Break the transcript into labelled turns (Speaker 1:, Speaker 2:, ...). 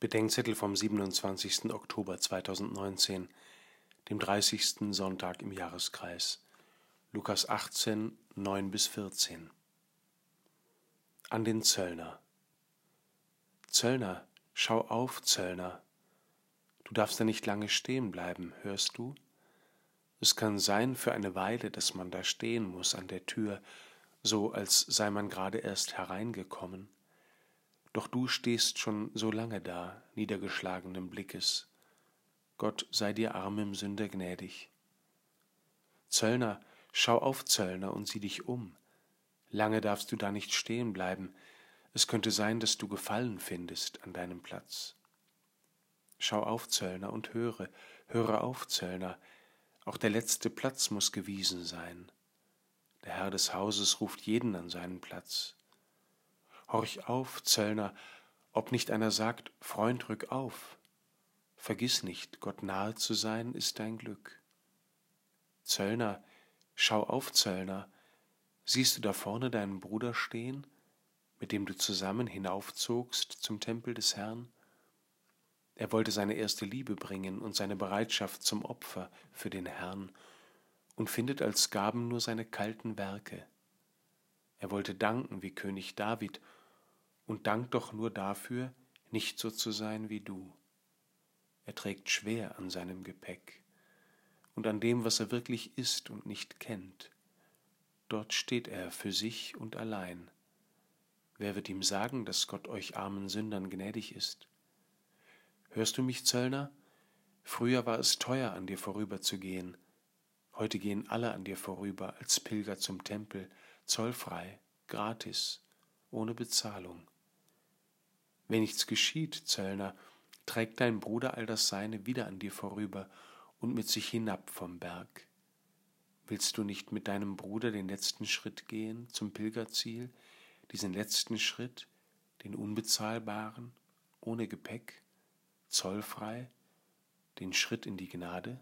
Speaker 1: Bedenkzettel vom 27. Oktober 2019, dem 30. Sonntag im Jahreskreis. Lukas 18, 9 bis 14. An den Zöllner. Zöllner, schau auf, Zöllner. Du darfst da nicht lange stehen bleiben, hörst du? Es kann sein für eine Weile, dass man da stehen muss an der Tür, so als sei man gerade erst hereingekommen doch du stehst schon so lange da, niedergeschlagenen Blickes. Gott sei dir armem Sünder gnädig. Zöllner, schau auf, Zöllner, und sieh dich um. Lange darfst du da nicht stehen bleiben. Es könnte sein, dass du Gefallen findest an deinem Platz. Schau auf, Zöllner, und höre, höre auf, Zöllner, auch der letzte Platz muss gewiesen sein. Der Herr des Hauses ruft jeden an seinen Platz. Horch auf, Zöllner, ob nicht einer sagt, Freund, rück auf. Vergiss nicht, Gott nahe zu sein ist dein Glück. Zöllner, schau auf, Zöllner, siehst du da vorne deinen Bruder stehen, mit dem du zusammen hinaufzogst zum Tempel des Herrn? Er wollte seine erste Liebe bringen und seine Bereitschaft zum Opfer für den Herrn und findet als Gaben nur seine kalten Werke. Er wollte danken wie König David und dank doch nur dafür, nicht so zu sein wie du. Er trägt schwer an seinem Gepäck und an dem, was er wirklich ist und nicht kennt. Dort steht er für sich und allein. Wer wird ihm sagen, dass Gott euch armen Sündern gnädig ist? Hörst du mich, Zöllner? Früher war es teuer, an dir vorüberzugehen. Heute gehen alle an dir vorüber als Pilger zum Tempel, zollfrei, gratis, ohne Bezahlung. Wenn nichts geschieht, Zöllner, trägt dein Bruder all das Seine wieder an dir vorüber und mit sich hinab vom Berg. Willst du nicht mit deinem Bruder den letzten Schritt gehen zum Pilgerziel, diesen letzten Schritt, den unbezahlbaren, ohne Gepäck, zollfrei, den Schritt in die Gnade?